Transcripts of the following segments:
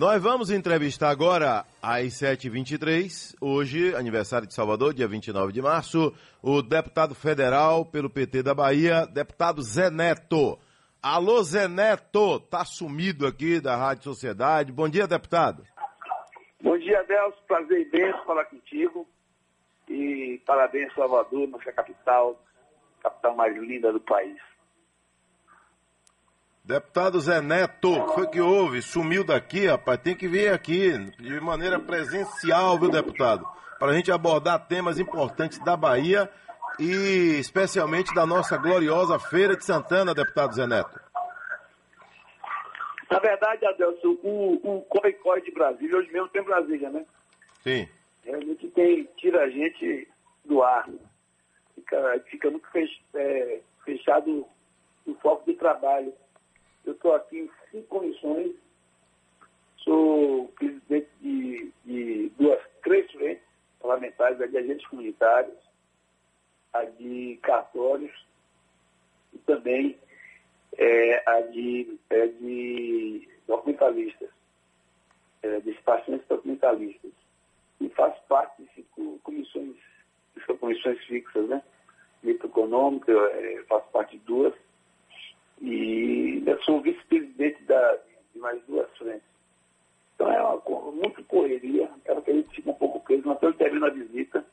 Nós vamos entrevistar agora, às 7h23, hoje, aniversário de Salvador, dia 29 de março, o deputado federal pelo PT da Bahia, deputado Zé Neto. Alô, Zé Neto, tá sumido aqui da Rádio Sociedade. Bom dia, deputado. Bom dia, Adelso. Prazer imenso falar contigo. E parabéns, Salvador, nossa capital, capital mais linda do país. Deputado Zé Neto, o que foi que houve? Sumiu daqui, rapaz. Tem que vir aqui de maneira presencial, viu, deputado? Para a gente abordar temas importantes da Bahia e especialmente da nossa gloriosa Feira de Santana, deputado Zé Neto. Na verdade, Adelson, o, o Corre-Corre de Brasília, hoje mesmo tem Brasília, né? Sim. Realmente tem, tira a gente do ar. Fica, fica muito é, fechado o foco de trabalho. Eu estou aqui em cinco comissões, sou presidente de, de duas, três frentes parlamentares, a de agentes comunitários, a de cartórios e também é, a de, é, de documentalistas, é, de pacientes documentalistas. E faço parte de cinco comissões, são comissões fixas, né? Mito econômico, é, faço parte de duas e eu sou vice-presidente de mais duas frentes. Então é uma, muito correria, quero que a gente fique um pouco preso, mas estou termino a visita.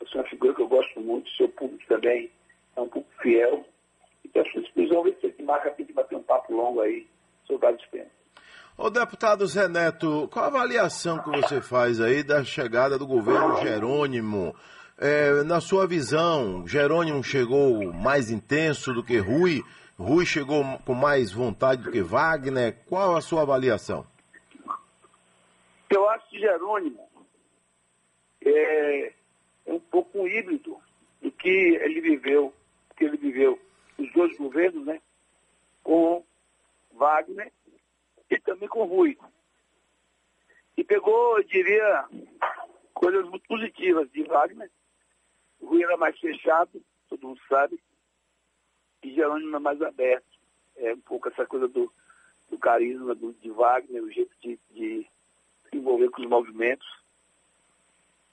Eu sou uma figura que eu gosto muito, seu público também é um pouco fiel. E peço exclusão, ver se você marca aqui de bater um papo longo aí sobre vários temas. Ô deputado Zé Neto, qual a avaliação que você faz aí da chegada do governo Jerônimo? É, na sua visão, Jerônimo chegou mais intenso do que Rui? Rui chegou com mais vontade do que Wagner. Qual a sua avaliação? Eu acho que Jerônimo é, um pouco um híbrido do que ele viveu, que ele viveu os dois governos, né? Com Wagner e também com Rui. E pegou, eu diria, coisas muito positivas de Wagner. Rui era mais fechado, todo mundo sabe e Jerônimo é mais aberto. É um pouco essa coisa do, do carisma do, de Wagner, o jeito de, de se envolver com os movimentos.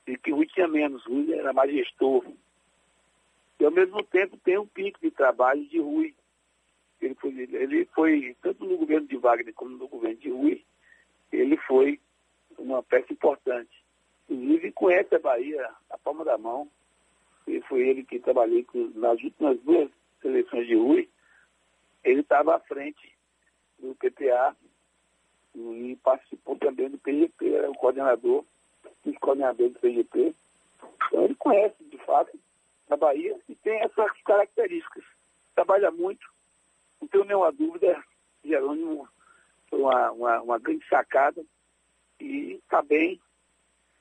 E que Rui tinha menos, Rui era mais gestor. E ao mesmo tempo tem um pico de trabalho de Rui. Ele foi, ele foi, tanto no governo de Wagner como no governo de Rui, ele foi uma peça importante. Inclusive conhece a Bahia, a palma da mão. E foi ele que trabalhei com, nas últimas duas eleições de Rui, ele estava à frente do PPA e participou também do PGP, era o coordenador, o coordenador do PGP. Então ele conhece, de fato, a Bahia e tem essas características. Trabalha muito, não tenho nenhuma dúvida, Jerônimo foi uma, uma, uma grande sacada e está bem,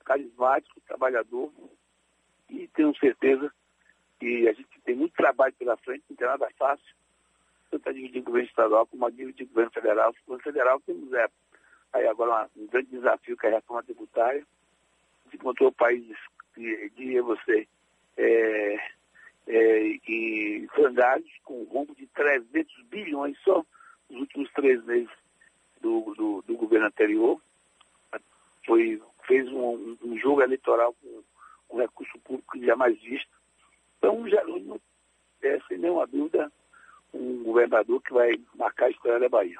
carismático, trabalhador e tenho certeza que a gente tem muito trabalho pela frente, não tem nada fácil, tanto a dividir o governo estadual como a dividir o governo federal. O governo federal temos é, aí agora um grande desafio que é a reforma tributária. Se encontrou países, diria você, é, é, e frangalhos com um rombo de 300 bilhões só nos últimos três meses do, do, do governo anterior. Foi, fez um, um jogo eleitoral com, com recurso público jamais visto. Então, Jerônimo é, sem nenhuma dúvida, um governador que vai marcar a história da Bahia.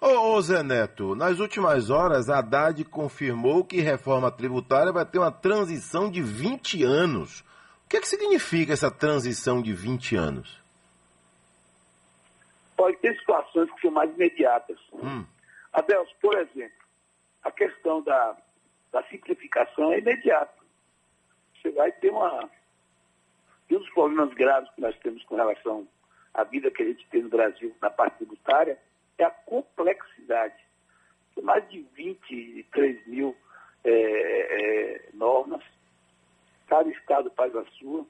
Ô, ô Zé Neto, nas últimas horas, a Haddad confirmou que reforma tributária vai ter uma transição de 20 anos. O que, é que significa essa transição de 20 anos? Pode ter situações que são mais imediatas. Hum. Adeus, por exemplo, a questão da, da simplificação é imediata. Você vai ter uma, e um dos problemas graves que nós temos com relação à vida que a gente tem no Brasil na parte tributária é a complexidade. Tem mais de 23 mil é, é, normas, cada estado faz a sua.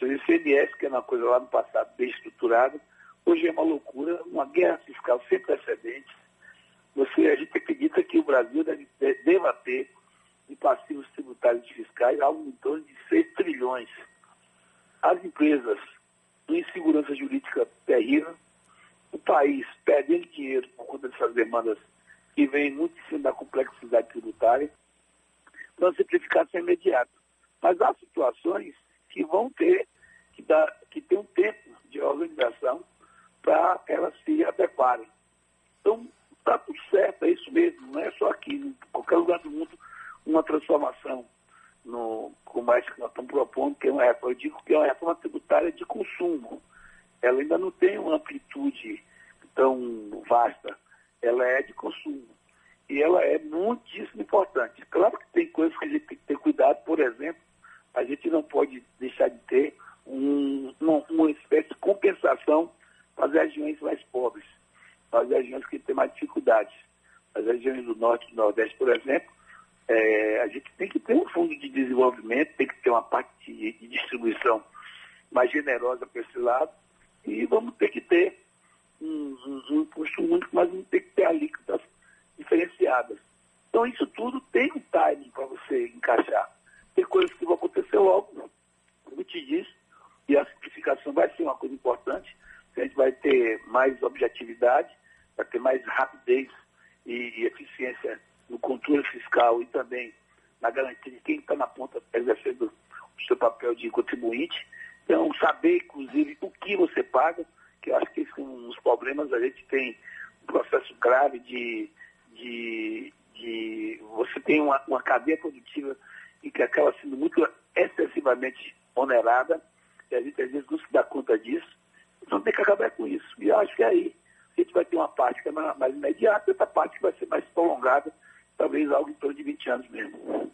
O ICMS, que é uma coisa lá no passado bem estruturada, hoje é uma loucura, uma guerra fiscal sem precedentes. Você, a gente acredita que o Brasil deve, deva ter de passivos tributários fiscais algo em torno de 6 trilhões as empresas em insegurança jurídica terrível, o país perdendo dinheiro por conta dessas demandas que vêm muito em cima da complexidade tributária, para simplificação imediata. Mas há situações que vão ter que, dá, que ter um tempo de organização para elas se adequarem. Então, está tudo certo, é isso mesmo, não é só aqui, em qualquer lugar do mundo, uma transformação propondo, que é uma reforma, eu digo que é uma reforma tributária de consumo. Ela ainda não tem uma amplitude tão vasta, ela é de consumo. E ela é muitíssimo importante. Claro que tem coisas que a gente tem que ter cuidado, por exemplo, a gente não pode deixar de ter um, uma, uma espécie de compensação para as regiões mais pobres, para as regiões que têm mais dificuldades. As regiões do Norte e do Nordeste, por exemplo, é, a gente tem que ter um fundo de desenvolvimento, tem que ter uma parte de, de distribuição mais generosa para esse lado, e vamos ter que ter um, um, um único, mas vamos ter que ter alíquotas diferenciadas. Então, isso tudo tem um timing para você encaixar. Tem coisas que vão acontecer logo, como eu te disse, e a simplificação vai ser uma coisa importante. A gente vai ter mais objetividade, vai ter mais rapidez e, e eficiência no controle fiscal e também na garantia de quem está na ponta exercendo o seu papel de contribuinte. Então, saber, inclusive, o que você paga, que eu acho que esses são os problemas. A gente tem um processo grave de. de, de você tem uma, uma cadeia produtiva e que acaba sendo muito excessivamente onerada, e a gente às vezes não se dá conta disso. Então tem que acabar com isso. E eu acho que aí a gente vai ter uma parte que é mais imediata outra parte que vai ser mais prolongada, talvez algo em torno de 20 anos mesmo.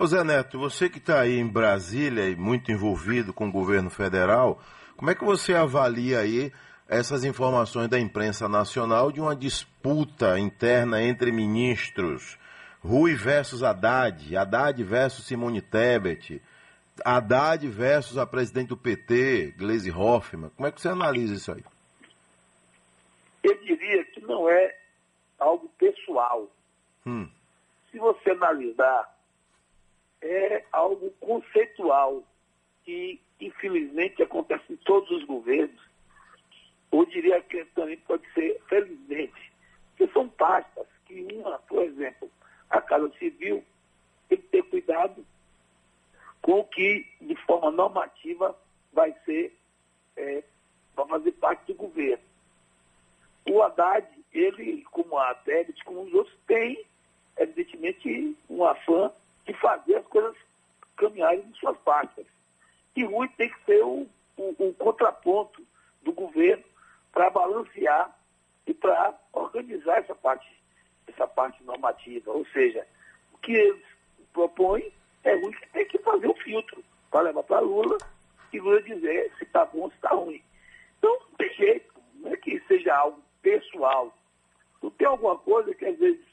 Ô Zé Neto, você que está aí em Brasília e muito envolvido com o governo federal, como é que você avalia aí essas informações da imprensa nacional de uma disputa interna entre ministros? Rui versus Haddad, Haddad versus Simone Tebet, Haddad versus a presidente do PT, Gleisi Hoffmann. Como é que você analisa isso aí? Eu diria que não é algo pessoal. Hum. Se você analisar, é algo conceitual que, infelizmente, acontece em todos os governos. Ou diria que também pode ser felizmente. Que são pastas que uma, por exemplo, a Casa Civil tem que ter cuidado com o que, de forma normativa, vai ser, é, vai fazer parte do governo. O Haddad, ele, como a Tebet, como os outros, tem, evidentemente, um afã de fazer as coisas caminharem em suas pastas. E Rui tem que ser o, o, o contraponto do governo para balancear e para organizar essa parte essa parte normativa. Ou seja, o que eles propõem é ruim que tem que fazer o filtro para levar para Lula e Lula dizer se está bom ou se está ruim. Então, não tem jeito, não é que seja algo pessoal. Não tem alguma coisa que às vezes.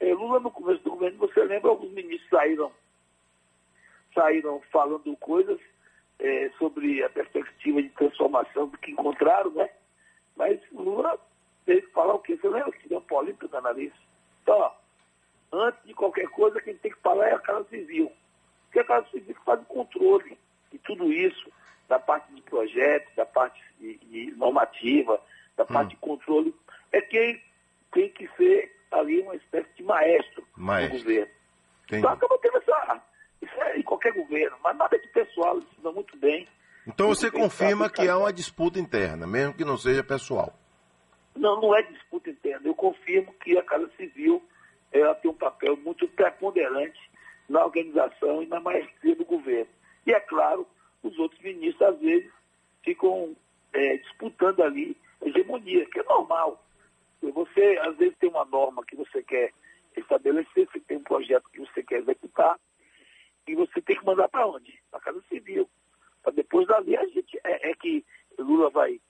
É, Lula no começo do governo, você lembra, alguns ministros saíram, saíram falando coisas é, sobre a perspectiva de transformação do que encontraram, né? Mas Lula teve que falar o quê? Você lembra que deu política na nariz? Então, ó, antes de qualquer coisa, quem tem que falar é a Casa Civil. Porque é a Casa Civil faz o controle de tudo isso, da parte de projetos, da parte de, de normativa, da parte hum. de controle. É quem tem que ser ali uma espécie de maestro, maestro. do governo. Entendi. Então acaba tendo essa. Isso é em qualquer governo, mas nada de pessoal, eles se dão muito bem. Então você confirma que há uma disputa interna, mesmo que não seja pessoal. Não, não é disputa interna. Eu confirmo que a Casa Civil ela tem um papel muito preponderante na organização e na maestria do governo. E, é claro, os outros ministros, às vezes, ficam é, disputando ali hegemonia, que é normal. Você, às vezes, tem uma norma que você quer estabelecer, você tem um projeto que você quer executar, e você tem que mandar para onde? Para a Casa Civil. Para depois dali a gente é, é que Lula vai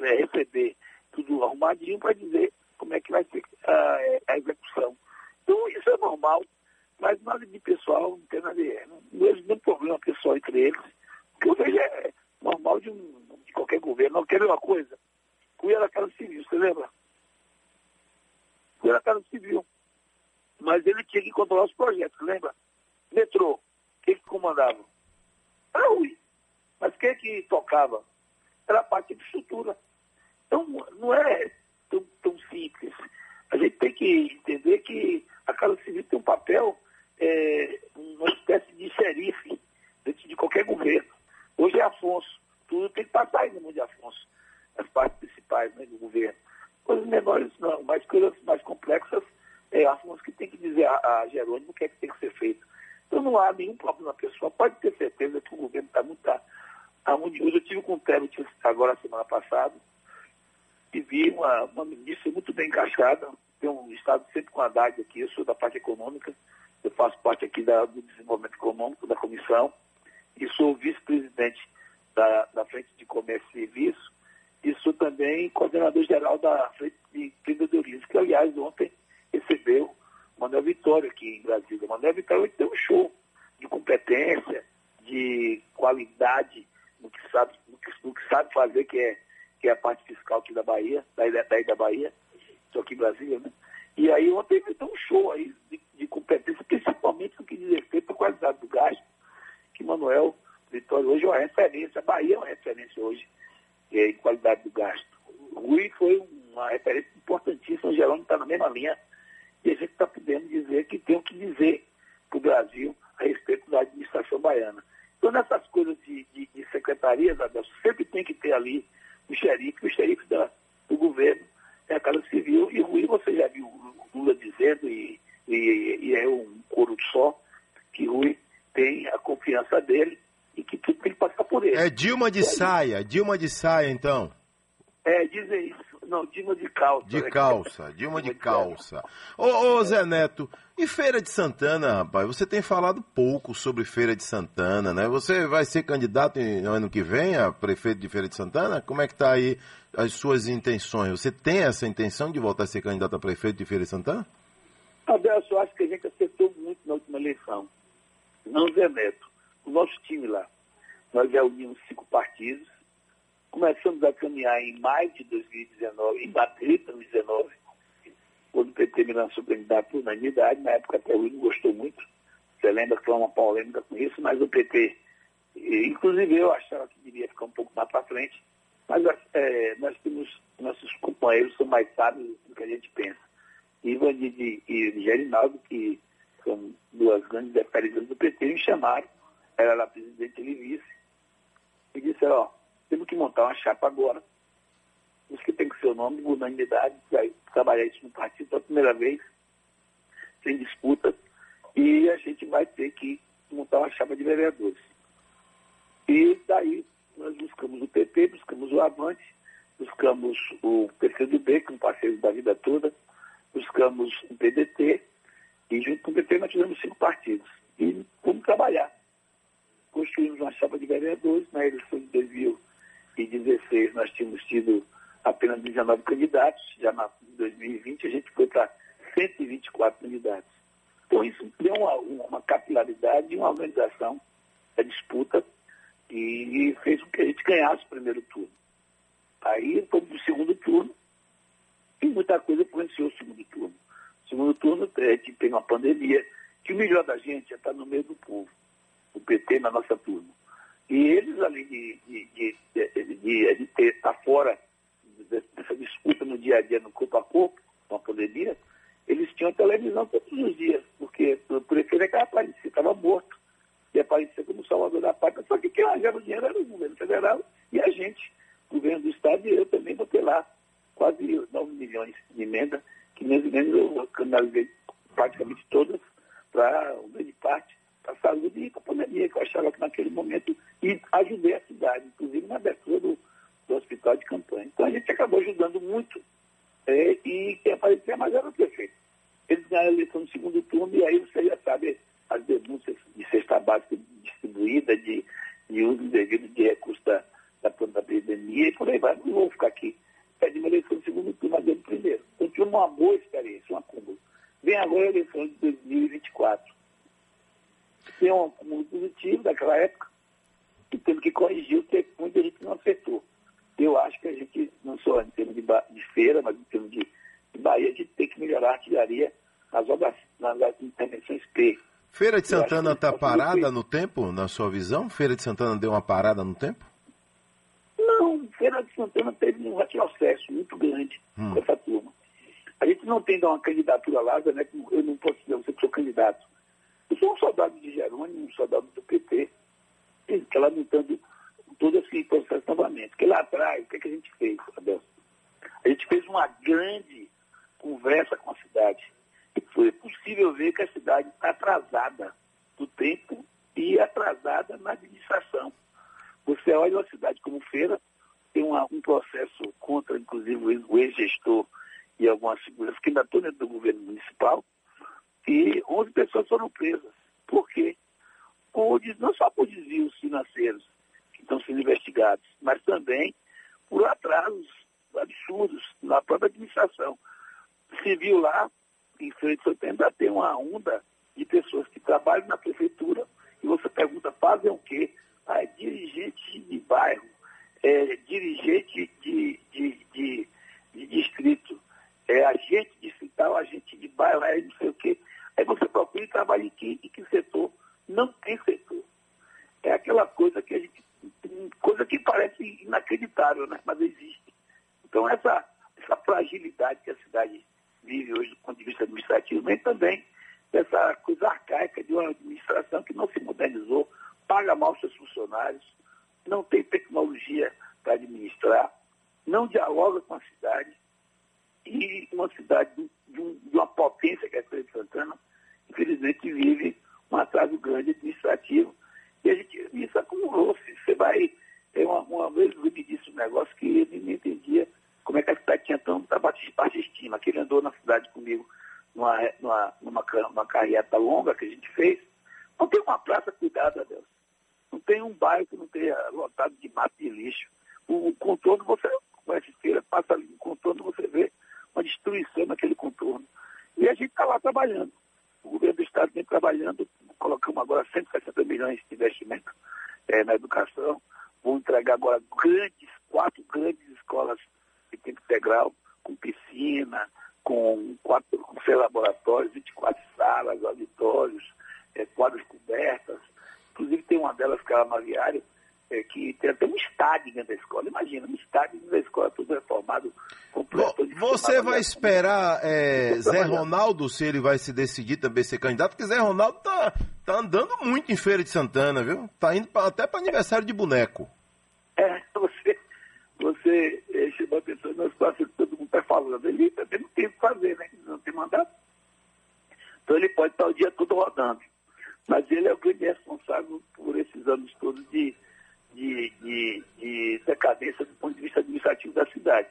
é, receber tudo arrumadinho para dizer como é que vai ser a, a, execução. Então, isso é normal, mas nada de pessoal, não tem nada de. Não vejo nenhum problema pessoal entre eles. O que eu vejo é normal de, um, de qualquer governo. Não quero uma coisa. Fui era Casa Civil, você lembra? Fui era Casa Civil. Mas ele tinha que controlar os projetos, lembra? Metrô, quem que comandava? Era ruim. Mas quem que tocava? Era a parte de estrutura. Então, não é tão, tão simples. A gente tem que entender que a Casa Civil tem um papel, é, uma espécie de xerife dentro de qualquer governo. Hoje é Afonso. Tudo tem que passar aí no mundo de Afonso. As partes principais né, do governo. Coisas menores não, mas coisas mais complexas é Afonso que tem que dizer a, a Jerônimo o que é que tem que ser feito. Então Então não há nenhum problema pessoal. Pode ter certeza que o governo está muito, tá, tá muito. Eu tive com o Tebet agora semana passada e vi uma, ministra muito bem encaixada. Tem um estado sempre com a Haddad aqui, eu sou da parte econômica, eu faço parte aqui da, do desenvolvimento econômico da comissão e sou vice-presidente da, da Frente de Comércio e Serviço e sou também coordenador-geral da Frente de Empreendedorismo, que aliás ontem recebeu Manuel Vitória aqui em Brasília. Manuel Vitória tem um show de competência, de qualidade no que sabe, no que, no que sabe fazer, que é, que é a parte fiscal aqui da Bahia, daí, daí da Bahia, estou aqui em Brasília, né? E aí ontem ele deu um show aí de, de competência, principalmente no que diz respeito à qualidade do gasto, que Manuel Vitória hoje é uma referência, a Bahia é uma referência hoje é, em qualidade do gasto. O Rui foi uma referência importantíssima, o Jerônimo está na mesma linha, e a gente está podendo dizer que tem o que dizer para o Brasil a respeito da administração baiana. Então, nessas coisas de, de, de secretarias, sempre tem que ter ali o xerife, o xerife da, do governo é a Casa Civil, e Rui, você já viu o Lula dizendo, e, e, e é um coro só, que Rui tem a confiança dele e que tudo tem que passar por ele. É Dilma de saia, Dilma de saia, então. É, dizem isso. Não, Dilma de calça. De né? calça, Dilma de calça. Ô, ô, Zé Neto, e Feira de Santana, rapaz? Você tem falado pouco sobre Feira de Santana, né? Você vai ser candidato no ano que vem a prefeito de Feira de Santana? Como é que tá aí as suas intenções? Você tem essa intenção de voltar a ser candidato a prefeito de Feira de Santana? Adelson, eu acho que a gente acertou muito na última eleição. Não, Zé Neto. O nosso time lá, nós já unimos cinco partidos, começamos a caminhar em maio de 2019, em abril de 2019, quando o PT me lançou candidato por unanimidade, na época até o não gostou muito, você lembra que foi uma polêmica com isso, mas o PT, inclusive eu achava que devia ficar um pouco mais para frente, mas é, nós temos, nossos companheiros são mais sábios do que a gente pensa. Ivan e, e Gerinaldo, que são duas grandes referências do PT, me chamaram, era lá presidente, ele vice, e disse, ó, temos que montar uma chapa agora, isso que tem que ser o nome, unanimidade, vai trabalhar isso no partido pela primeira vez, sem disputa, e a gente vai ter que montar uma chapa de vereadores. E daí nós buscamos o PP, buscamos o Avante, buscamos o PCdoB, que é um parceiro da vida toda, buscamos o PDT, e junto com o PT nós tivemos cinco partidos. E vamos trabalhar. Construímos uma chapa de vereadores, na eleição de 2016 nós tínhamos tido apenas 19 candidatos, já em 2020 a gente foi para 124 candidatos. Então isso deu uma, uma capilaridade e uma organização da disputa e fez com que a gente ganhasse o primeiro turno. Aí fomos para o segundo turno e muita coisa influenciou o segundo turno. O segundo turno a tem uma pandemia, que o melhor da gente é estar no meio do povo, o PT na nossa turma. E eles, além de, de, de, de, de, de estar fora dessa disputa no dia a dia, no corpo a corpo, com a pandemia, eles tinham televisão todos os dias, porque o prefeito é que aparecia, estava morto, e aparecia como salvador da pátria, só que quem largava o dinheiro era o governo federal e a gente, o governo do estado, e eu também botei lá quase 9 milhões de emenda, que minhas emendas eu canalizei praticamente todas para, uma grande parte, para a saúde e para a pandemia, que eu achava que naquele momento, e ajudei a cidade, inclusive na abertura do, do hospital de campanha. Então a gente acabou ajudando muito é, e quem aparecia mais era o prefeito. Eles ganharam a eleição no segundo turno e aí você já sabe as denúncias de cesta básica distribuída, de, de uso indevido de recursos da, da, da pandemia e por aí vai. Não vou ficar aqui pede uma eleição no segundo turno, mas dentro primeiro. Então tive uma boa experiência, um acúmulo. Vem agora a eleição de 2024. Tem um acúmulo positivo daquela época e temos que corrigir o que muita gente não acertou. Eu acho que a gente, não só em termos de, de feira, mas em termos de, de Bahia, a gente tem que melhorar a artilharia nas, obras, nas, nas intervenções P. Feira de Santana está parada no tempo, na sua visão? Feira de Santana deu uma parada no tempo? Não, Feira de Santana teve um retrocesso muito grande hum. com essa turma. A gente não tem uma candidatura lá, né? Eu não posso dizer você que sou candidato. Eu sou um soldado de Jerônimo, um soldado do PT, que está lamentando todo esse processo novamente. Porque lá atrás, o que, é que a gente fez, Adelson? A gente fez uma grande conversa com a cidade. E foi possível ver que a cidade está atrasada do tempo e atrasada na administração. Você olha uma cidade como Feira, tem uma, um processo contra, inclusive, o ex-gestor e algumas seguranças que ainda estão dentro do governo municipal, e 11 pessoas foram presas. Por quê? Por, não só por desvios financeiros que estão sendo investigados, mas também por atrasos absurdos na própria administração. Se viu lá, em frente ao ainda tem uma onda de pessoas que trabalham na prefeitura e você pergunta, fazem o quê? Ah, é dirigente de bairro, é dirigente de, de, de, distrito, é agente distrital, agente de bairro, é não sei o quê. Aí você procura e trabalha em que, em que setor? Não tem setor. É aquela coisa que a gente. coisa que parece inacreditável, né? Mas existe. Então essa, essa fragilidade que a cidade vive hoje do ponto de vista administrativo, vem também dessa coisa arcaica de uma administração que não se modernizou, paga mal seus funcionários, não tem tecnologia para administrar, não dialoga com a cidade, e uma cidade de, um, de uma potência que é a Feira de Santana, infelizmente vive um atraso grande administrativo. E a gente, isso acumulou-se. Você vai. Uma, uma vez ele me disse um negócio que ele não entendia como é que a cidade tinha tanta baixa estima, que ele andou na cidade comigo numa, numa, numa, numa longa que a gente fez. Não tem uma praça cuidada, Deus. Não tem um bairro que não tenha lotado de mato e lixo. O, o contorno, você conhece feira, passa ali no contorno, você vê uma destruição naquele contorno. E a gente está lá trabalhando. O governo do Estado vem trabalhando, colocamos agora 160 milhões de investimento é, na educação. Vou entregar agora grandes, quatro grandes escolas de tempo integral, com piscina, com quatro com seis laboratórios, 24 salas, auditórios, é, cobertas. Inclusive tem uma delas que é uma viária, é, que tem até um estádio dentro da escola. Imagina, um estádio dentro da escola, tudo reformado. Completo, Você vai esperar é, Zé Ronaldo se ele vai se decidir também ser candidato, porque Zé Ronaldo tá, tá andando muito em Feira de Santana, viu? Tá indo pra, até para aniversário de boneco. É, você, você é, chamou a atenção na situação que todo mundo está falando. Ele também não tem o que fazer, né? Não tem mandato. Então ele pode estar o dia todo rodando. Mas ele é o grande responsável por esses anos todos de de, de, de decadência do ponto de vista administrativo da cidade.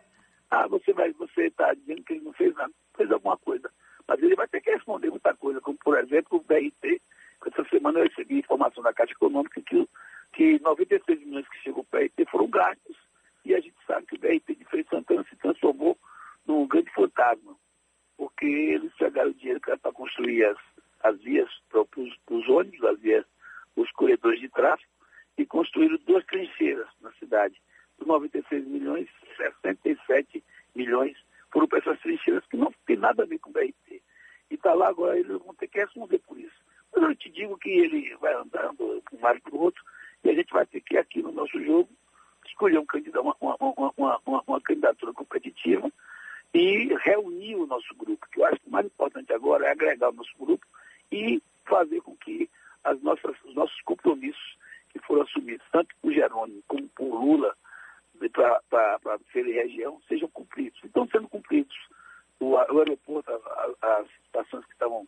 Ah, você vai, você está dizendo que ele não fez nada, fez alguma coisa. Mas ele vai ter que responder muita coisa, como por exemplo o BRT, essa semana eu recebi informação da Caixa Econômica que, que 96 milhões que chegou para o BRT foram gastos. E a gente sabe que o BRT de Feira Santana se transformou num grande fantasma, porque eles pegaram o dinheiro para construir as, as vias para os ônibus, as os corredores de tráfego, e construíram duas trincheiras na cidade. Dos 96 milhões, 67 milhões foram para essas trincheiras que não tem nada a ver com o BRT. E está lá agora, eles vão ter que responder por isso. Mas eu te digo que ele vai andando de um lado para o outro e a gente vai ter que, aqui no nosso jogo, escolher um candidato, uma, uma, uma, uma, uma candidatura competitiva e reunir o nosso grupo, que eu acho que o mais importante agora é agregar o nosso grupo e fazer com que as nossas, os nossos compromissos que foram assumidos, tanto por Jerônimo como por Lula, para a feira e região, sejam cumpridos. Estão sendo cumpridos. O, aeroporto, as situações que estavam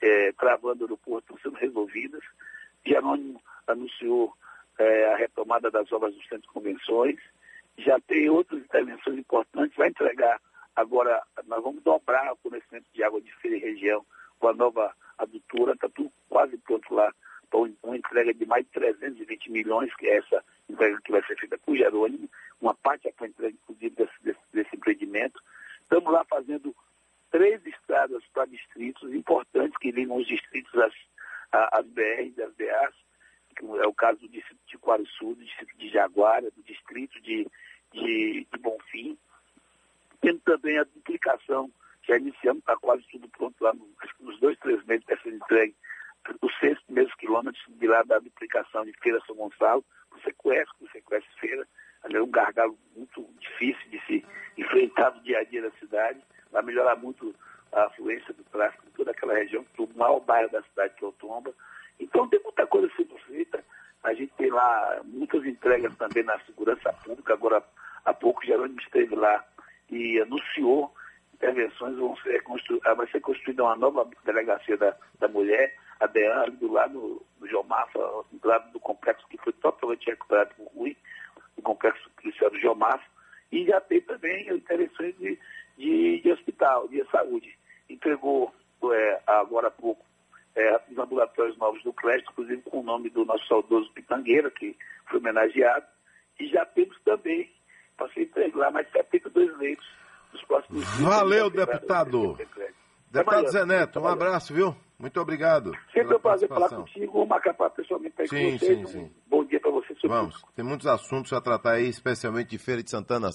é, travando o aeroporto estão sendo resolvidas. Jerônimo anunciou é, a retomada das obras dos centros de convenções. Já tem outras intervenções importantes. Vai entregar agora, nós vamos dobrar o fornecimento de água de feira e região com a nova adutora. Está tudo quase pronto lá uma entrega de mais de 320 milhões, que é essa entrega que vai ser feita por Jerônimo, uma parte foi entregue, inclusive, desse, desse, desse empreendimento. Estamos lá fazendo três estradas para distritos importantes que ligam os distritos às, às BRs, às BAs, que é o caso do de Quaruçu, do distrito de Jaguara, do distrito de, de, de Bonfim. Tendo também a duplicação, já iniciamos, está quase tudo pronto lá, no, nos dois, três meses dessa entrega, os seis primeiros quilômetros de lá da duplicação de Feira São Gonçalo, você conhece, você conhece Feira, é um gargalo muito difícil de se enfrentar no dia a dia da cidade, vai melhorar muito a afluência do tráfego em toda aquela região, do maior bairro da cidade que é o Tomba. Então tem muita coisa a gente tem lá muitas entregas também na segurança pública, agora há pouco Jerônimo esteve lá e anunciou intervenções. Vão ser constru... Ah, vai ser construída uma nova delegacia da, da mulher, a DEAN, do lado do Geomafa, do lado do complexo que foi totalmente recuperado por ruim, o complexo policial do Geomafa, e já tem também intervenções de, de, de hospital, de saúde. Entregou é, agora há pouco é, os ambulatórios novos do crédito, inclusive com o nome do nosso saudoso Pitangueira, que foi homenageado, e já temos também, para ser entregar mais 72 leitos nos próximos dias. Valeu, deputado. Deputado Zé Neto, um abraço, viu? Muito obrigado. Sempre é um prazer falar contigo, marcar pessoalmente aí sim, com vocês. Sim, sim. Um bom dia para vocês. Vamos, tem muitos assuntos a tratar aí, especialmente de Feira de Santana.